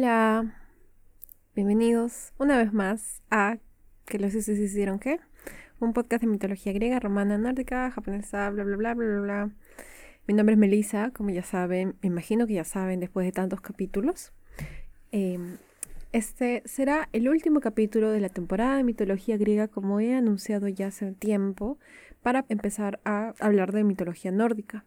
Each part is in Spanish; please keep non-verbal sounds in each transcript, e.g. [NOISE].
Hola, bienvenidos una vez más a ¿Que los dioses hicieron qué? Un podcast de mitología griega, romana, nórdica, japonesa, bla bla bla bla bla bla. Mi nombre es Melissa, como ya saben, me imagino que ya saben después de tantos capítulos. Em, este será el último capítulo de la temporada de mitología griega, como he anunciado ya hace tiempo, para empezar a hablar de mitología nórdica.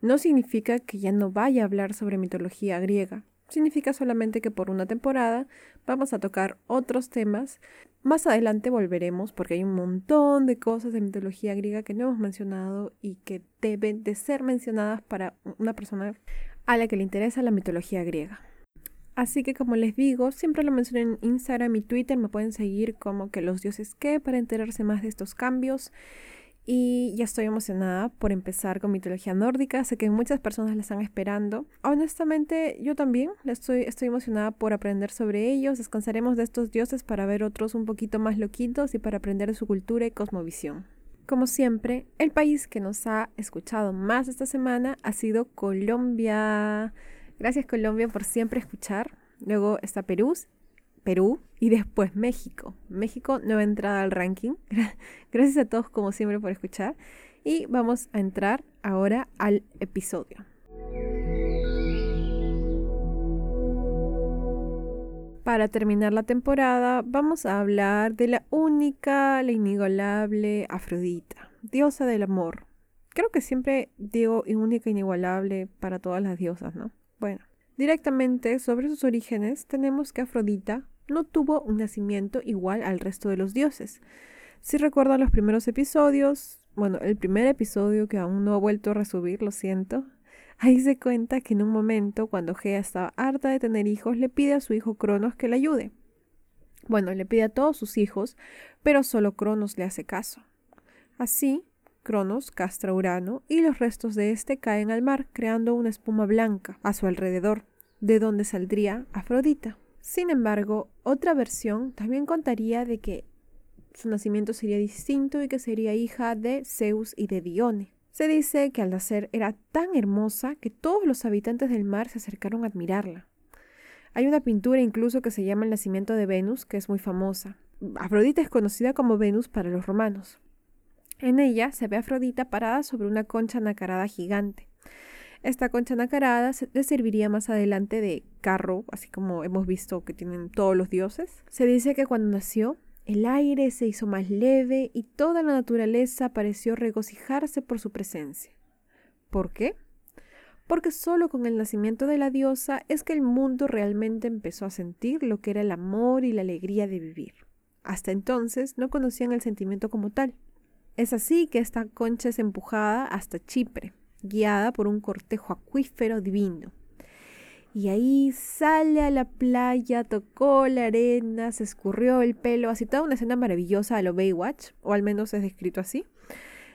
No significa que ya no vaya a hablar sobre mitología griega, Significa solamente que por una temporada vamos a tocar otros temas. Más adelante volveremos porque hay un montón de cosas de mitología griega que no hemos mencionado y que deben de ser mencionadas para una persona a la que le interesa la mitología griega. Así que como les digo, siempre lo menciono en Instagram y Twitter, me pueden seguir como que los dioses que para enterarse más de estos cambios y ya estoy emocionada por empezar con mitología nórdica. Sé que muchas personas la están esperando. Honestamente, yo también estoy, estoy emocionada por aprender sobre ellos. Descansaremos de estos dioses para ver otros un poquito más loquitos y para aprender de su cultura y cosmovisión. Como siempre, el país que nos ha escuchado más esta semana ha sido Colombia. Gracias Colombia por siempre escuchar. Luego está Perú Perú y después México. México, nueva entrada al ranking. [LAUGHS] Gracias a todos como siempre por escuchar. Y vamos a entrar ahora al episodio. Para terminar la temporada vamos a hablar de la única, la inigualable Afrodita, diosa del amor. Creo que siempre digo única, inigualable para todas las diosas, ¿no? Bueno, directamente sobre sus orígenes tenemos que Afrodita no tuvo un nacimiento igual al resto de los dioses. Si recuerdan los primeros episodios, bueno, el primer episodio que aún no ha vuelto a resubir, lo siento, [LAUGHS] ahí se cuenta que en un momento, cuando Gea estaba harta de tener hijos, le pide a su hijo Cronos que le ayude. Bueno, le pide a todos sus hijos, pero solo Cronos le hace caso. Así, Cronos castra a Urano y los restos de este caen al mar, creando una espuma blanca a su alrededor, de donde saldría Afrodita. Sin embargo, otra versión también contaría de que su nacimiento sería distinto y que sería hija de Zeus y de Dione. Se dice que al nacer era tan hermosa que todos los habitantes del mar se acercaron a admirarla. Hay una pintura incluso que se llama El nacimiento de Venus, que es muy famosa. Afrodita es conocida como Venus para los romanos. En ella se ve a Afrodita parada sobre una concha nacarada gigante. Esta concha nacarada le serviría más adelante de carro, así como hemos visto que tienen todos los dioses. Se dice que cuando nació, el aire se hizo más leve y toda la naturaleza pareció regocijarse por su presencia. ¿Por qué? Porque solo con el nacimiento de la diosa es que el mundo realmente empezó a sentir lo que era el amor y la alegría de vivir. Hasta entonces no conocían el sentimiento como tal. Es así que esta concha es empujada hasta Chipre, guiada por un cortejo acuífero divino. Y ahí sale a la playa, tocó la arena, se escurrió el pelo, así toda una escena maravillosa a lo Baywatch, o al menos es descrito así.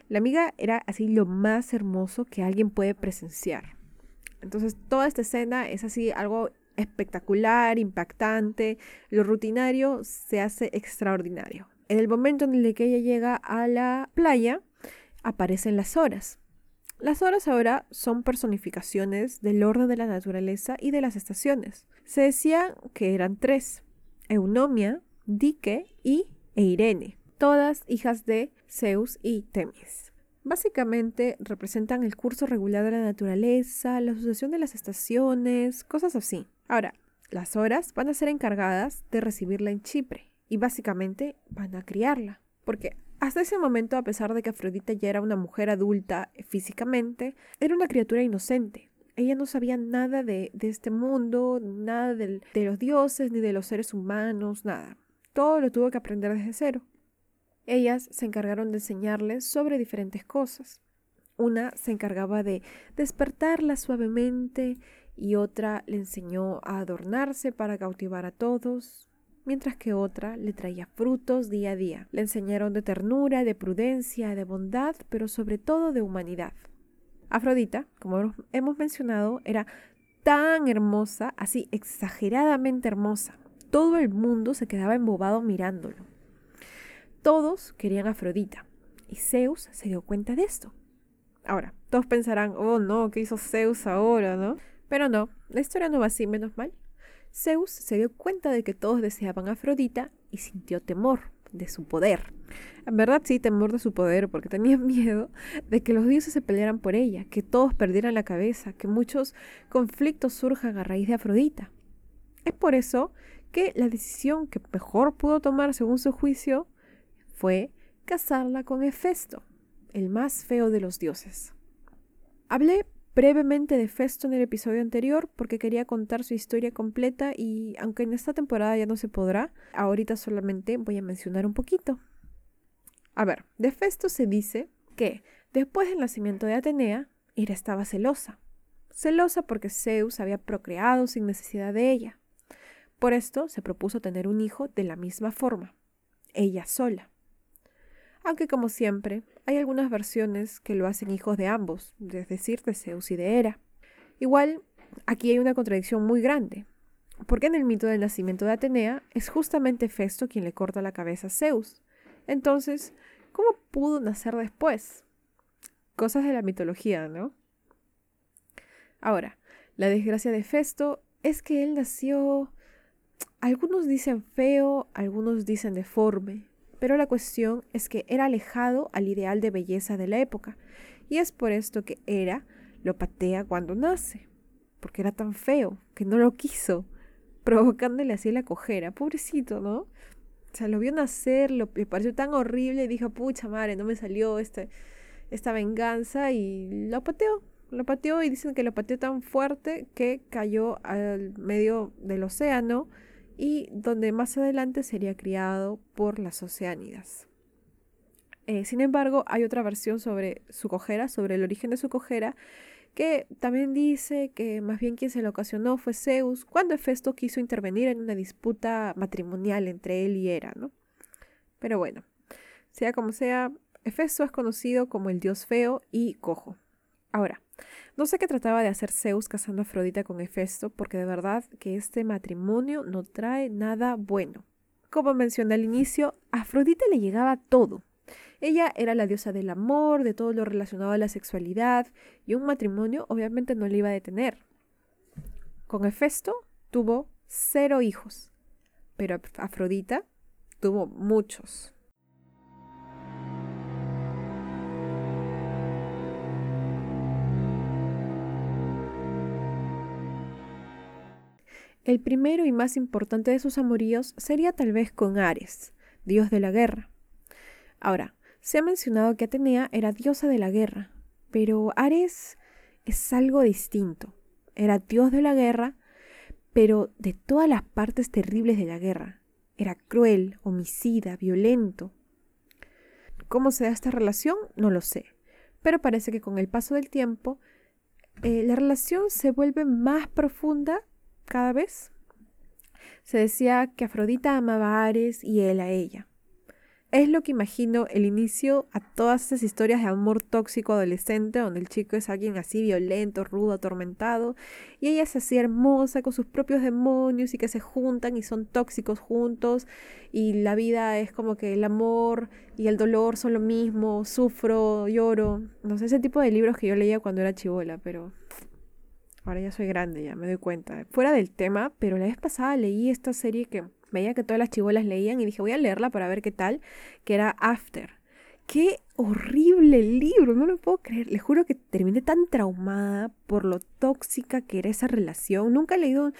La amiga era así lo más hermoso que alguien puede presenciar. Entonces toda esta escena es así algo espectacular, impactante, lo rutinario se hace extraordinario. En el momento en el que ella llega a la playa, aparecen las horas. Las horas ahora son personificaciones del orden de la naturaleza y de las estaciones. Se decía que eran tres, Eunomia, Dike y Eirene, todas hijas de Zeus y Temis. Básicamente representan el curso regular de la naturaleza, la sucesión de las estaciones, cosas así. Ahora, las horas van a ser encargadas de recibirla en Chipre y básicamente van a criarla, porque hasta ese momento, a pesar de que Afrodita ya era una mujer adulta eh, físicamente, era una criatura inocente. Ella no sabía nada de, este mundo, nada de los dioses, ni de los seres humanos, nada. Todo lo tuvo que aprender desde cero. Ellas se encargaron de enseñarles sobre diferentes cosas. Una se encargaba de despertarla suavemente y otra le enseñó a adornarse para cautivar a todos, mientras que otra le traía frutos día a día. Le enseñaron de ternura, de prudencia, de bondad, pero sobre todo de humanidad. Afrodita, como hemos mencionado, era tan hermosa, así exageradamente hermosa. Todo el mundo se quedaba embobado mirándolo. Todos querían a Afrodita, y Zeus se dio cuenta de esto. Ahora, todos pensarán, oh no, ¿qué hizo Zeus ahora, no? Pero no, la historia no va así, menos mal. Zeus se dio cuenta de que todos deseaban a Afrodita y sintió temor de su poder. En verdad sí, temor de su poder, porque tenía [LAUGHS] miedo de que los dioses se pelearan por ella, que todos perdieran la cabeza, que muchos conflictos surjan a raíz de Afrodita. Es por eso que la decisión que mejor pudo tomar según su juicio fue casarla con Hefesto, el más feo de los dioses. Hablé brevemente de Festo en el episodio anterior porque quería contar su historia completa y aunque en esta temporada ya no se podrá, ahorita solamente voy a mencionar un poquito. A ver, de Festo se dice que después del nacimiento de Atenea, Hera estaba celosa. Celosa porque Zeus había procreado sin necesidad de ella. Por esto se propuso tener un hijo de la misma forma, ella sola aunque como siempre, hay algunas versiones que lo hacen hijos de ambos, es decir, de Zeus y de Hera. Igual, aquí hay una contradicción muy grande, porque en el mito del nacimiento de Atenea es justamente Festo quien le corta la cabeza a Zeus. Entonces, ¿cómo pudo nacer después? Cosas de la mitología, ¿no? Ahora, la desgracia de Festo es que él nació, algunos dicen feo, algunos dicen deforme, pero la cuestión es que era alejado al ideal de belleza de la época, y es por esto que Hera lo patea cuando nace, porque era tan feo que no lo quiso, provocándole así la cojera. Pobrecito, ¿no? O sea, lo vio nacer, lo, le pareció tan horrible y dijo, pucha madre, no me salió este, esta venganza y lo pateó. Lo pateó y dicen que lo pateó tan fuerte que cayó al medio del océano y donde más adelante sería criado por las Oceánidas. Eh, sin embargo, hay otra versión sobre su cojera, sobre el origen de su cojera, que también dice que más bien quien se lo ocasionó fue Zeus cuando Hefesto quiso intervenir en una disputa matrimonial entre él y Hera, ¿no? Pero bueno, sea como sea, Hefesto es conocido como el dios feo y cojo. Ahora, no sé qué trataba de hacer Zeus casando a Afrodita con Hefesto, porque de verdad que este matrimonio no trae nada bueno. Como mencioné al inicio, a Afrodita le llegaba todo. Ella era la diosa del amor, de todo lo relacionado a la sexualidad, y un matrimonio obviamente no le iba a detener. Con Hefesto tuvo cero hijos, pero Afrodita tuvo muchos. El primero y más importante de sus amoríos sería tal vez con Ares, dios de la guerra. Ahora, se ha mencionado que Atenea era diosa de la guerra, pero Ares es algo distinto. Era dios de la guerra, pero de todas las partes terribles de la guerra. Era cruel, homicida, violento. ¿Cómo se da esta relación? No lo sé, pero parece que con el paso del tiempo eh, la relación se vuelve más profunda cada vez. Se decía que Afrodita amaba a Ares y él a ella. Es lo que imagino el inicio a todas esas historias de amor tóxico adolescente, donde el chico es alguien así violento, rudo, atormentado, y ella es así hermosa con sus propios demonios y que se juntan y son tóxicos juntos, y la vida es como que el amor y el dolor son lo mismo, sufro, lloro. No sé, ese tipo de libros que yo leía cuando era chivola, pero Ahora ya soy grande, ya me doy cuenta. Fuera del tema, pero la vez pasada leí esta serie que veía que todas las chivolas leían y dije, voy a leerla para ver qué tal, que era After. Qué horrible libro, no lo puedo creer. Le juro que terminé tan traumada por lo tóxica que era esa relación. Nunca he leído,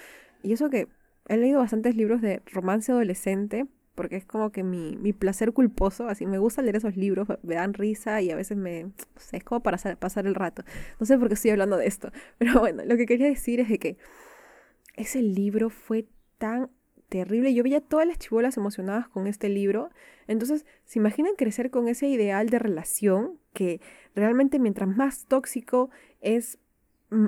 y eso que he leído bastantes libros de romance adolescente, porque es como que mi, mi, placer culposo, así me gusta leer esos libros, me dan risa y a veces me, no es como para pasar el rato. No sé por qué estoy hablando de esto, [LAUGHS] pero bueno, lo que quería decir es de que ese libro fue tan terrible. Yo veía todas las chibolas emocionadas con este libro. Entonces, ¿se imaginan crecer con ese ideal de relación que realmente mientras más tóxico es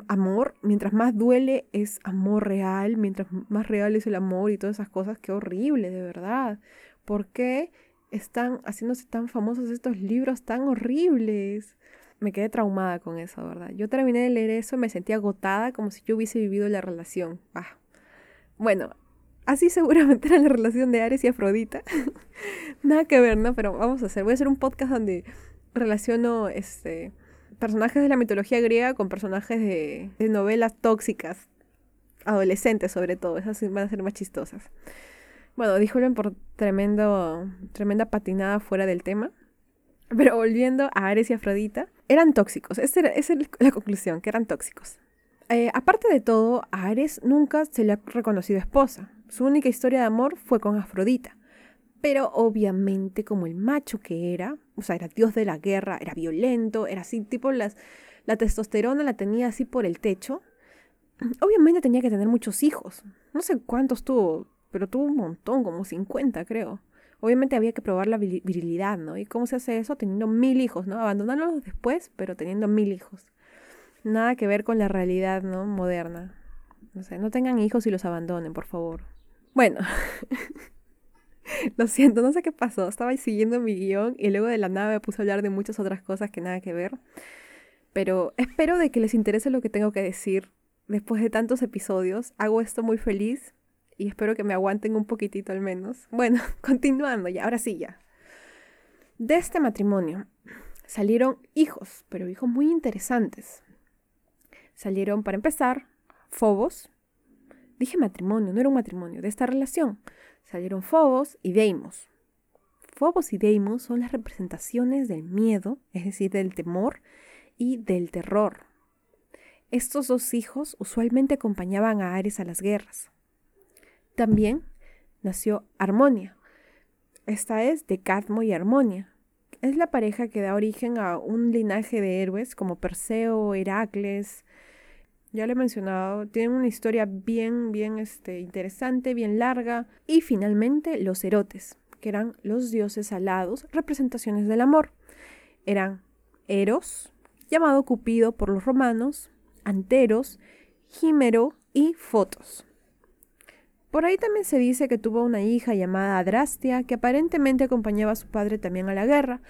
amor, mientras más duele es amor real, mientras más real es el amor y todas esas cosas, qué horrible, de verdad. ¿Por qué están haciéndose tan famosos estos libros tan horribles? Me quedé traumada con eso, ¿verdad? Yo terminé de leer eso y me sentí agotada como si yo hubiese vivido la relación. Ah. Bueno, así [LAUGHS] seguramente era la relación de Ares y Afrodita. [LAUGHS] Nada que ver, ¿no? Pero vamos a hacer, voy a hacer un podcast donde relaciono este personajes de la mitología griega con personajes de, novelas tóxicas. adolescentes sobre todo, esas van a ser más chistosas. Bueno, disculpen por tremendo, tremenda patinada fuera del tema. Pero volviendo a Ares y Afrodita, eran tóxicos. Esa, es la conclusión, que eran tóxicos. Eh, aparte de todo, a Ares nunca se le ha reconocido esposa. Su única historia de amor fue con Afrodita. Pero obviamente como el macho que era, o sea, era dios de la guerra, era violento, era así, tipo las, la testosterona la tenía así por el techo. [CLEARS THROAT] Obviamente tenía que tener muchos hijos. No sé cuántos tuvo, pero tuvo un montón, como 50 creo. Obviamente había que probar la virilidad, ¿no? ¿Y cómo se hace eso? Teniendo mil hijos, ¿no? Abandonarlos después, pero teniendo mil hijos. Nada que ver con la realidad, ¿no? Moderna. No sé, no tengan hijos y los abandonen, por favor. Bueno, [LAUGHS] [LAUGHS] lo siento, no sé qué pasó. Estaba siguiendo mi guion y luego de la nada me puse a hablar de muchas otras cosas que nada que ver. Pero espero de que les interese lo que tengo que decir después de tantos episodios. Hago esto muy feliz y espero que me aguanten un poquitito al menos. Bueno, [LAUGHS] continuando ya, ahora sí ya. De este matrimonio salieron hijos, pero hijos muy interesantes. Salieron, para empezar, Fobos. Dije matrimonio, no era un matrimonio, de esta relación. Salieron Fobos y Deimos. Fobos y Deimos son las representaciones del miedo, es decir, del temor y del terror. Estos dos hijos usualmente acompañaban a Ares a las guerras. También nació Armonia. Esta es de Cadmo y Armonia. Es la pareja que da origen a un linaje de héroes como Perseo, Heracles. Ya lo he mencionado, tienen una historia bien, bien este, interesante, bien larga. Y finalmente los erotes, que eran los dioses alados, representaciones del amor. Eran Eros, llamado Cupido por los romanos, Anteros, Gímero y Fotos. Por ahí también se dice que tuvo una hija llamada Adrastia, que aparentemente acompañaba a su padre también a la guerra,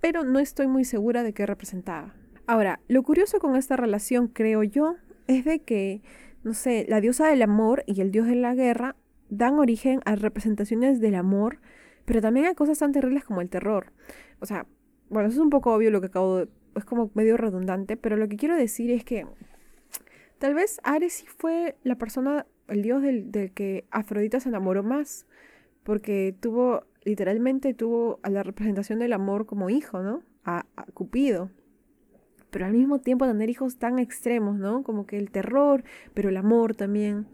pero no estoy muy segura de qué representaba. Ahora, lo curioso con esta relación, creo yo, es de que, no sé, la diosa del amor y el dios de la guerra dan origen a representaciones del amor, pero también a cosas tan terribles como el terror. O sea, bueno, eso es un poco obvio lo que acabo de... es como medio redundante, pero lo que quiero decir es que tal vez Ares sí fue la persona el dios del, que Afrodita se enamoró más, porque tuvo, literalmente tuvo a la representación del amor como hijo, ¿no? A, Cupido. Pero al mismo tiempo tener hijos tan extremos, ¿no? Como que el terror, pero el amor también.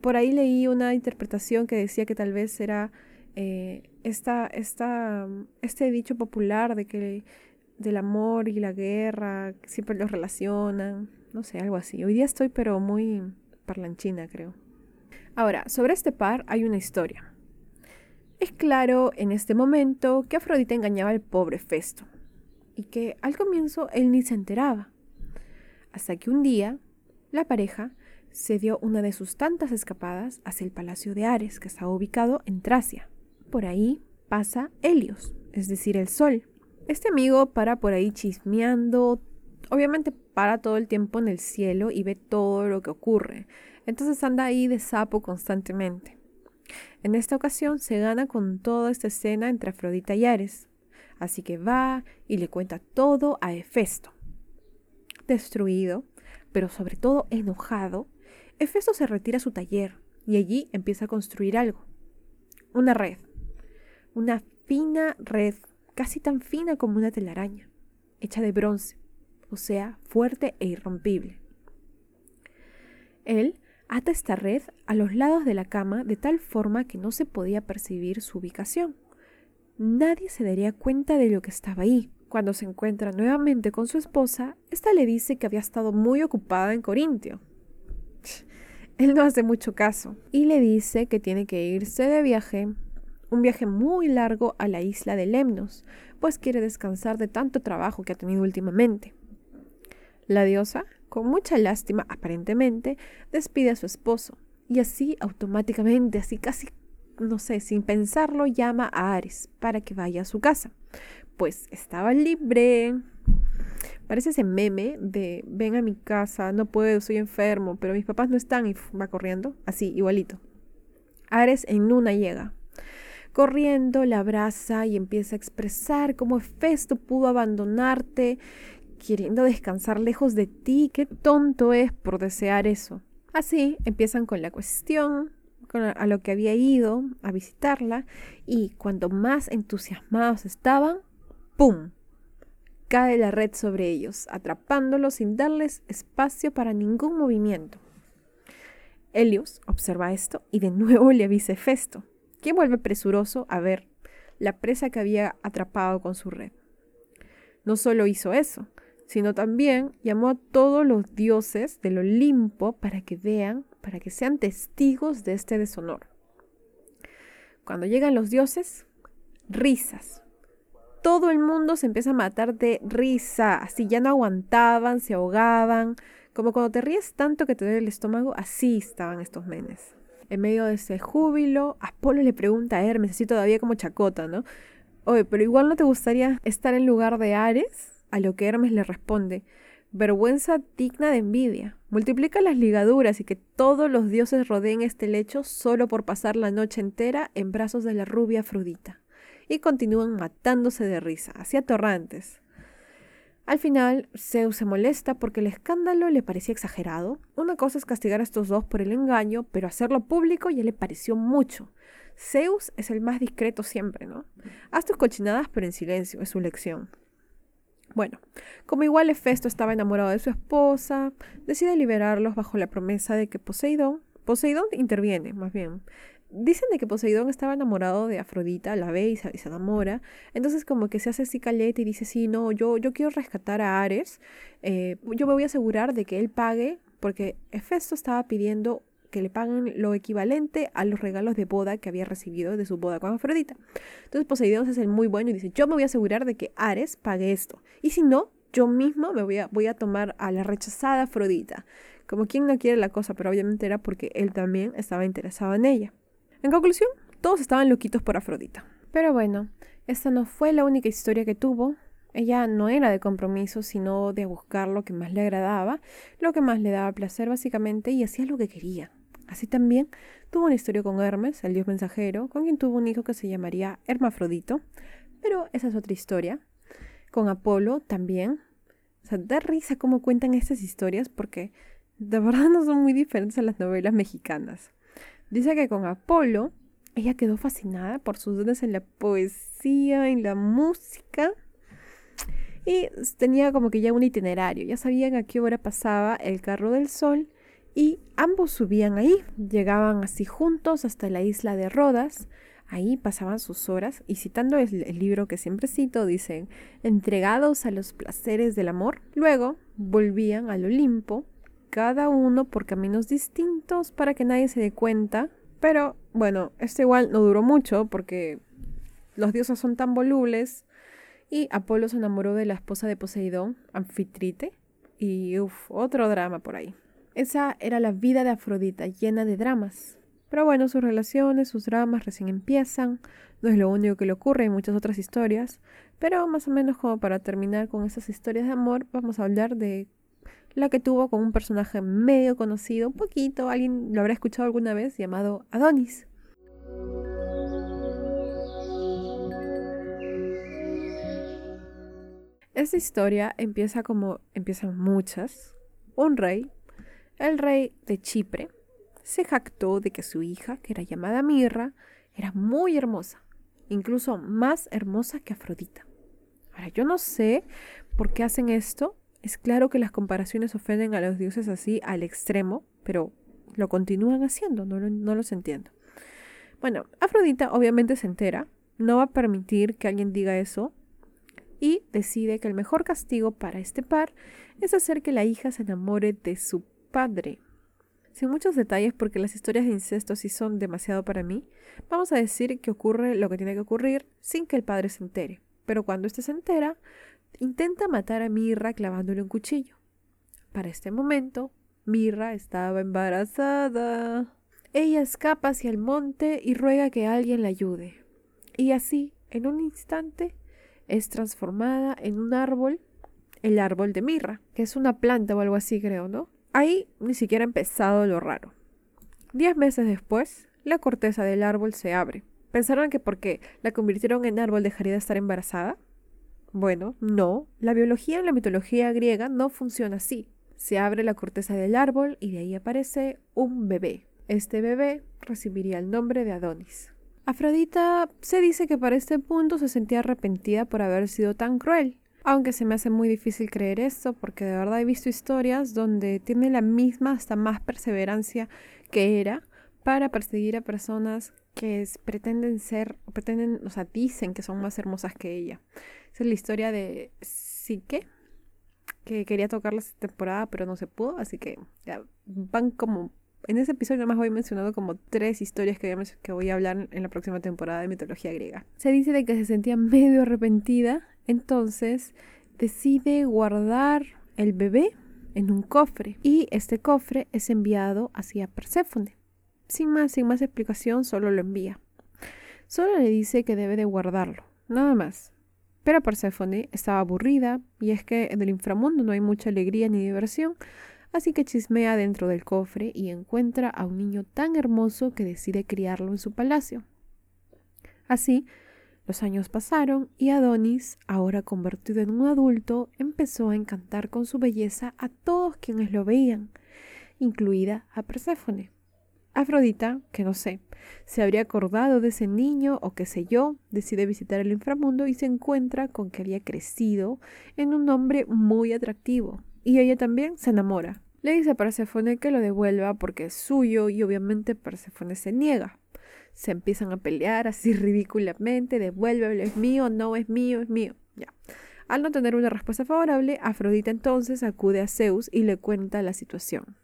Por ahí leí una interpretación que decía que tal vez era eh, esta, esta, este dicho popular de que del amor y la guerra siempre los relacionan, no sé, algo así. Hoy día estoy pero muy parlanchina, creo. Ahora, sobre este par hay una historia. Es claro en este momento que Afrodita engañaba al pobre Festo y que al comienzo él ni se enteraba. Hasta que un día la pareja se dio una de sus tantas escapadas hacia el palacio de Ares, que estaba ubicado en Tracia. Por ahí pasa Helios, es decir, el sol. Este amigo para por ahí chismeando, obviamente para todo el tiempo en el cielo y ve todo lo que ocurre. Entonces anda ahí de sapo constantemente. En esta ocasión se gana con toda esta escena entre Afrodita y Ares. Así que va y le cuenta todo a Hefesto. Destruido, pero sobre todo enojado, Hefesto se retira a su taller y allí empieza a construir algo. Una red. Una fina red, casi tan fina como una telaraña, hecha de bronce o sea, fuerte e irrompible. Él ata esta red a los lados de la cama de tal forma que no se podía percibir su ubicación. Nadie se daría cuenta de lo que estaba ahí. Cuando se encuentra nuevamente con su esposa, ésta le dice que había estado muy ocupada en Corintio. [LAUGHS] Él no hace mucho caso y le dice que tiene que irse de viaje, un viaje muy largo a la isla de Lemnos, pues quiere descansar de tanto trabajo que ha tenido últimamente. La diosa, con mucha lástima aparentemente, despide a su esposo y así automáticamente, así casi, no sé, sin pensarlo, llama a Ares para que vaya a su casa, pues estaba libre. Parece ese meme de ven a mi casa, no puedo, soy enfermo, pero mis papás no están y va corriendo, así, igualito. Ares en una llega. Corriendo, la abraza y empieza a expresar cómo Festo pudo abandonarte queriendo descansar lejos de ti. Qué tonto es por desear eso. Así empiezan con la cuestión, a lo que había ido a visitarla y cuando más entusiasmados estaban, ¡pum! Cae la red sobre ellos, atrapándolos sin darles espacio para ningún movimiento. Helios observa esto y de nuevo le avisa Hefesto, quien vuelve presuroso a ver la presa que había atrapado con su red. No solo hizo eso, sino también llamó a todos los dioses del Olimpo para que vean, para que sean testigos de este deshonor. Cuando llegan los dioses, risas. Todo el mundo se empieza a matar de risa, así ya no aguantaban, se ahogaban, como cuando te ríes tanto que te duele el estómago, así estaban estos menes. En medio de ese júbilo, Apolo le pregunta a Hermes, así todavía como chacota, ¿no? Oye, pero igual no te gustaría estar en lugar de Ares? A lo que Hermes le responde, vergüenza digna de envidia. Multiplica las ligaduras y que todos los dioses rodeen este lecho solo por pasar la noche entera en brazos de la rubia Afrodita. Y continúan matándose de risa, hacia torrantes. Al final, Zeus se molesta porque el escándalo le parecía exagerado. Una cosa es castigar a estos dos por el engaño, pero hacerlo público ya le pareció mucho. Zeus es el más discreto siempre, ¿no? Haz tus cochinadas, pero en silencio, es su lección. Bueno, como igual Hefesto estaba enamorado de su esposa, decide liberarlos bajo la promesa de que Poseidón, Poseidón interviene más bien. Dicen de que Poseidón estaba enamorado de Afrodita, la ve y se, enamora. Entonces como que se hace así caleta y dice, sí, no, yo, yo quiero rescatar a Ares. Eh, yo me voy a asegurar de que él pague, porque Hefesto estaba pidiendo que le paguen lo equivalente a los regalos de boda que había recibido de su boda con Afrodita. Entonces Poseidón se hace muy bueno y dice, yo me voy a asegurar de que Ares pague esto. Y si no, yo mismo me voy a, voy a tomar a la rechazada Afrodita. Como quien no quiere la cosa, pero obviamente era porque él también estaba interesado en ella. En conclusión, todos estaban loquitos por Afrodita. Pero bueno, esta no fue la única historia que tuvo. Ella no era de compromiso, sino de buscar lo que más le agradaba, lo que más le daba placer básicamente, y hacía lo que quería. Así también tuvo una historia con Hermes, el dios mensajero, con quien tuvo un hijo que se llamaría Hermafrodito, pero esa es otra historia. Con Apolo también. O sea, da risa cómo cuentan estas historias porque de verdad no son muy diferentes a las novelas mexicanas. Dice que con Apolo ella quedó fascinada por sus dones en la poesía, en la música. Y tenía como que ya un itinerario, ya sabían a qué hora pasaba el carro del sol y ambos subían ahí, llegaban así juntos hasta la isla de Rodas, ahí pasaban sus horas y citando el, libro que siempre cito, dicen, entregados a los placeres del amor, luego volvían al Olimpo, cada uno por caminos distintos para que nadie se dé cuenta, pero bueno, esto igual no duró mucho porque los dioses son tan volubles y Apolo se enamoró de la esposa de Poseidón, Anfitrite, y uff, otro drama por ahí. Esa era la vida de Afrodita, llena de dramas. Pero bueno, sus relaciones, sus dramas recién empiezan. No es lo único que le ocurre, hay muchas otras historias. Pero más o menos como para terminar con esas historias de amor, vamos a hablar de la que tuvo con un personaje medio conocido, un poquito, alguien lo habrá escuchado alguna vez, llamado Adonis. Esta historia empieza como empiezan muchas. Un rey el rey de Chipre se jactó de que su hija, que era llamada Mirra, era muy hermosa, incluso más hermosa que Afrodita. Ahora, yo no sé por qué hacen esto. Es claro que las comparaciones ofenden a los dioses así al extremo, pero lo continúan haciendo, no, no los entiendo. Bueno, Afrodita obviamente se entera, no va a permitir que alguien diga eso y decide que el mejor castigo para este par es hacer que la hija se enamore de su padre. Sin muchos detalles porque las historias de incesto sí son demasiado para mí, vamos a decir que ocurre lo que tiene que ocurrir sin que el padre se entere. Pero cuando éste se entera, intenta matar a Mirra clavándole un cuchillo. Para este momento, Mirra estaba embarazada. Ella escapa hacia el monte y ruega que alguien la ayude. Y así, en un instante, es transformada en un árbol, el árbol de Mirra, que es una planta o algo así, creo, ¿no? Ahí ni siquiera ha empezado lo raro. Diez meses después, la corteza del árbol se abre. ¿Pensaron que porque la convirtieron en árbol dejaría de estar embarazada? Bueno, no. La biología en la mitología griega no funciona así. se abre la corteza del árbol y de ahí aparece un bebé. Este bebé recibiría el nombre de Adonis. Afrodita se dice que para este punto se sentía arrepentida por haber sido tan cruel, aunque se me hace muy difícil creer esto porque de verdad he visto historias donde tiene la misma hasta más perseverancia que era para perseguir a personas que pretenden ser, pretenden, o sea, dicen que son más hermosas que ella. Esa es la historia de Sique, que quería tocarla esta temporada, pero no se pudo, así que ya van como en ese episodio nada más voy mencionando como tres historias que, que voy a hablar en la próxima temporada de mitología griega. Se dice de que se sentía medio arrepentida, entonces decide guardar el bebé en un cofre y este cofre es enviado hacia Perséfone. Sin más, sin más explicación, solo lo envía. Solo le dice que debe de guardarlo, nada más. Pero Perséfone estaba aburrida y es que en el inframundo no hay mucha alegría ni diversión, así que chismea dentro del cofre y encuentra a un niño tan hermoso que decide criarlo en su palacio. Así, los años pasaron y Adonis, ahora convertido en un adulto, empezó a encantar con su belleza a todos quienes lo veían, incluida a Perséfone. Afrodita, que no sé, se habría acordado de ese niño o qué sé yo, decide visitar el inframundo y se encuentra con que había crecido en un hombre muy atractivo, y ella también se enamora. Le dice a Perséfone que lo devuelva porque es suyo y obviamente Perséfone se niega. Se empiezan a pelear así [LAUGHS] ridículamente, devuélvelo, es mío, no es mío, es mío. Ya. Al no tener una respuesta favorable, Afrodita entonces acude a Zeus y le cuenta la situación.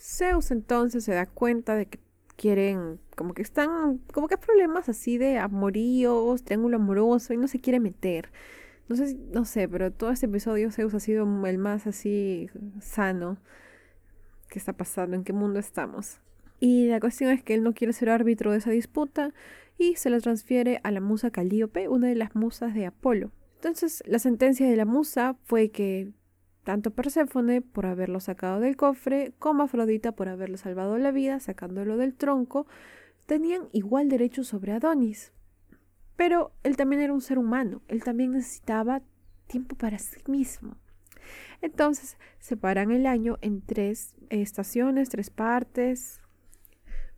Zeus entonces se da cuenta de que quieren, como que están, como que problemas así de amoríos, triángulo amoroso y no se quiere meter. No sé, no sé, pero todo este episodio Zeus ha sido el más así sano. ¿Qué está pasando? ¿En qué mundo estamos? Y la cuestión es que él no quiere ser árbitro de esa disputa y se la transfiere a la musa Calíope, una de las musas de Apolo. Entonces, la sentencia de la musa fue que tanto Perséfone por haberlo sacado del cofre como Afrodita por haberle salvado la vida sacándolo del tronco tenían igual derecho sobre Adonis. Pero él también era un ser humano, él también necesitaba tiempo para sí mismo. Entonces separan el año en tres estaciones, tres partes.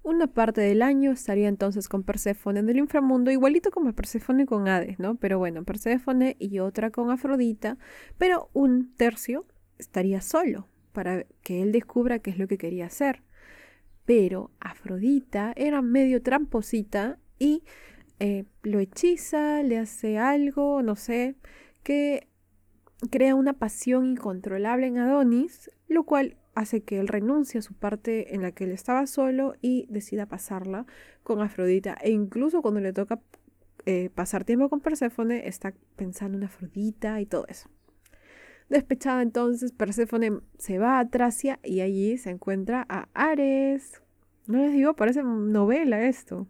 Una parte del año estaría entonces con Perséfone en el inframundo, igualito como Perséfone con Hades, ¿no? Pero bueno, Perséfone y otra con Afrodita, pero un tercio estaría solo para que él descubra qué es lo que quería hacer. Pero Afrodita era medio tramposita y eh, lo hechiza, le hace algo, no sé, que crea una pasión incontrolable en Adonis, lo cual hace que él renuncie a su parte en la que él estaba solo y decida pasarla con Afrodita. E incluso cuando le toca eh, pasar tiempo con Perséfone, está pensando en Afrodita y todo eso. Despechada entonces, Perséfone se va a Tracia y allí se encuentra a Ares. No les digo, parece novela esto.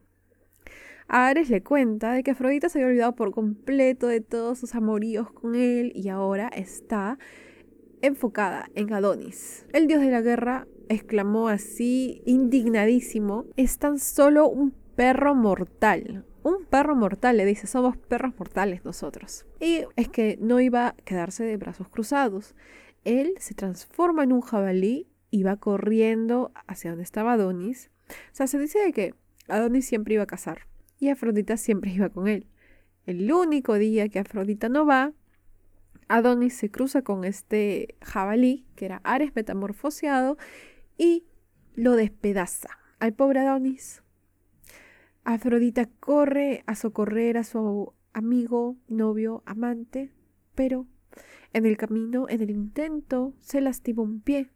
Ares le cuenta de que Afrodita se había olvidado por completo de todos sus amoríos con él y ahora está enfocada en Adonis. El dios de la guerra exclamó así, indignadísimo, es tan solo un perro mortal. Un perro mortal, le dice, somos perros mortales nosotros. Y es que no iba a quedarse de brazos cruzados. Él se transforma en un jabalí y va corriendo hacia donde estaba Adonis. O sea, se dice de que Adonis siempre iba a cazar y Afrodita siempre [LAUGHS] iba con él. El único día que Afrodita no va, Adonis se cruza con este jabalí, que era Ares metamorfoseado, y lo despedaza al pobre Adonis. Afrodita corre a socorrer a su amigo, novio, amante, pero en el camino, en el intento, se lastima un pie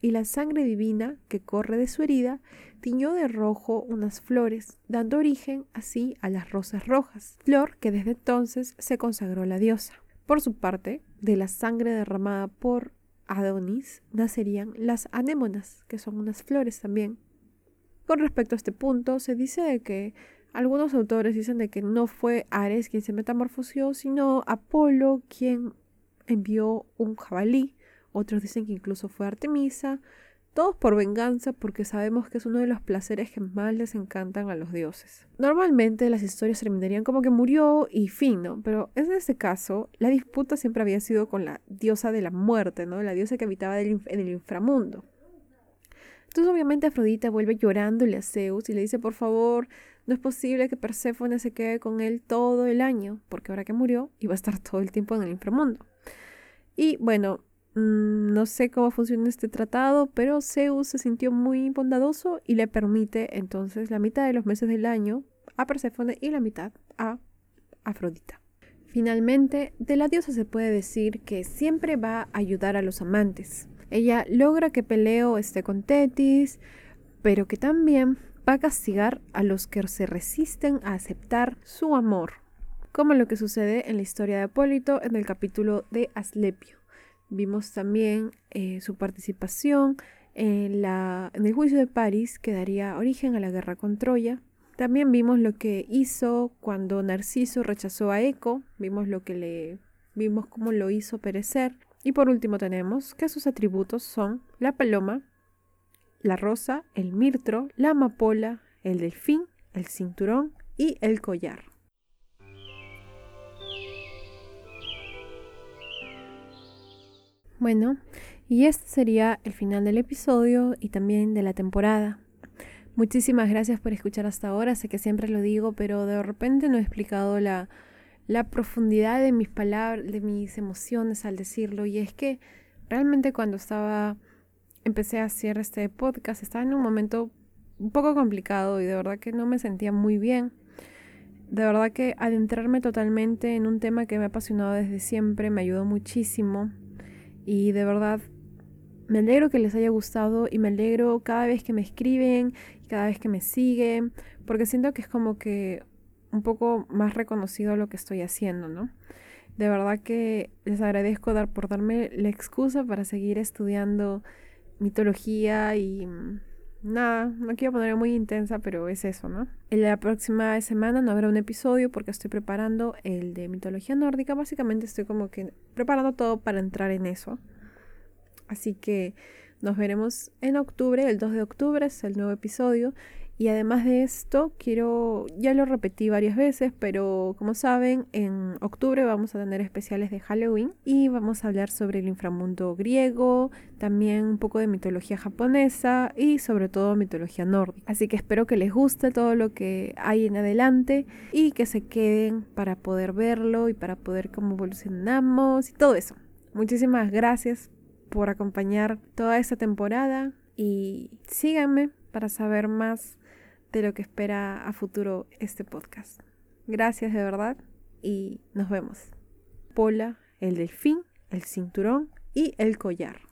y la sangre divina que corre de su herida tiñó de rojo unas flores, dando origen así a las rosas rojas, flor que desde entonces se consagró la diosa. Por su parte, de la sangre derramada por Adonis nacerían las anémonas, que son unas flores también. Con respecto a este punto, se dice de que algunos autores dicen de que no fue Ares quien se metamorfoseó, sino Apolo quien envió un jabalí otros dicen que incluso fue Artemisa. Todos por venganza porque sabemos que es uno de los placeres que más les encantan a los dioses. Normalmente las historias terminarían como que murió y fin, ¿no? Pero en este caso, la disputa siempre había sido con la diosa de la muerte, ¿no? La diosa que habitaba en el inframundo. Entonces obviamente Afrodita vuelve llorándole a Zeus y le dice, por favor, no es posible que Perséfone se quede con él todo el año, porque ahora que murió iba a estar todo el tiempo en el inframundo. Y bueno, no sé cómo funciona este tratado, pero Zeus se sintió muy bondadoso y le permite entonces la mitad de los meses del año a Perséfone y la mitad a Afrodita. Finalmente, de la diosa se puede decir que siempre va a ayudar a los amantes. Ella logra que Peleo esté con Tetis, pero que también va a castigar a los que se resisten a aceptar su amor, como lo que sucede en la historia de Apólito en el capítulo de Aslepio. Vimos también eh, su participación en, la, en el juicio de París que daría origen a la guerra con Troya. También vimos lo que hizo cuando Narciso rechazó a Eco, vimos lo que le vimos cómo lo hizo perecer y por último tenemos que sus atributos son la paloma, la rosa, el mirtro, la amapola, el delfín, el cinturón y el collar. Bueno, y este sería el final del episodio y también de la temporada. Muchísimas gracias por escuchar hasta ahora, sé que siempre lo digo, pero de repente no he explicado la, la profundidad de mis palabras, de mis emociones al decirlo. Y es que realmente cuando estaba, empecé a hacer este podcast, estaba en un momento un poco complicado y de verdad que no me sentía muy bien. De verdad que adentrarme totalmente en un tema que me ha apasionado desde siempre me ayudó muchísimo. Y de verdad me alegro que les haya gustado y me alegro cada vez que me escriben y cada vez que me siguen, porque siento que es como que un poco más reconocido lo que estoy haciendo, ¿no? De verdad que les agradezco dar, por darme la excusa para seguir estudiando mitología y mm, nada, no quiero ponerme muy intensa, pero es eso, ¿no? En la próxima semana no habrá un episodio porque estoy preparando el de mitología nórdica. Básicamente estoy como que preparando todo para entrar en eso. Así que nos veremos en octubre, el 2 de octubre es el nuevo episodio. Y además de esto, quiero, ya lo repetí varias veces, pero como saben, en octubre vamos a tener especiales de Halloween y vamos a hablar sobre el inframundo griego, también un poco de mitología japonesa y sobre todo mitología nórdica. Así que espero que les guste todo lo que hay en adelante y que se queden para poder verlo y para poder cómo evolucionamos y todo eso. Muchísimas gracias por acompañar toda esta temporada y síganme para saber más de lo que espera a futuro este podcast. Gracias de verdad y nos vemos. Pola, el delfín, el cinturón y el collar.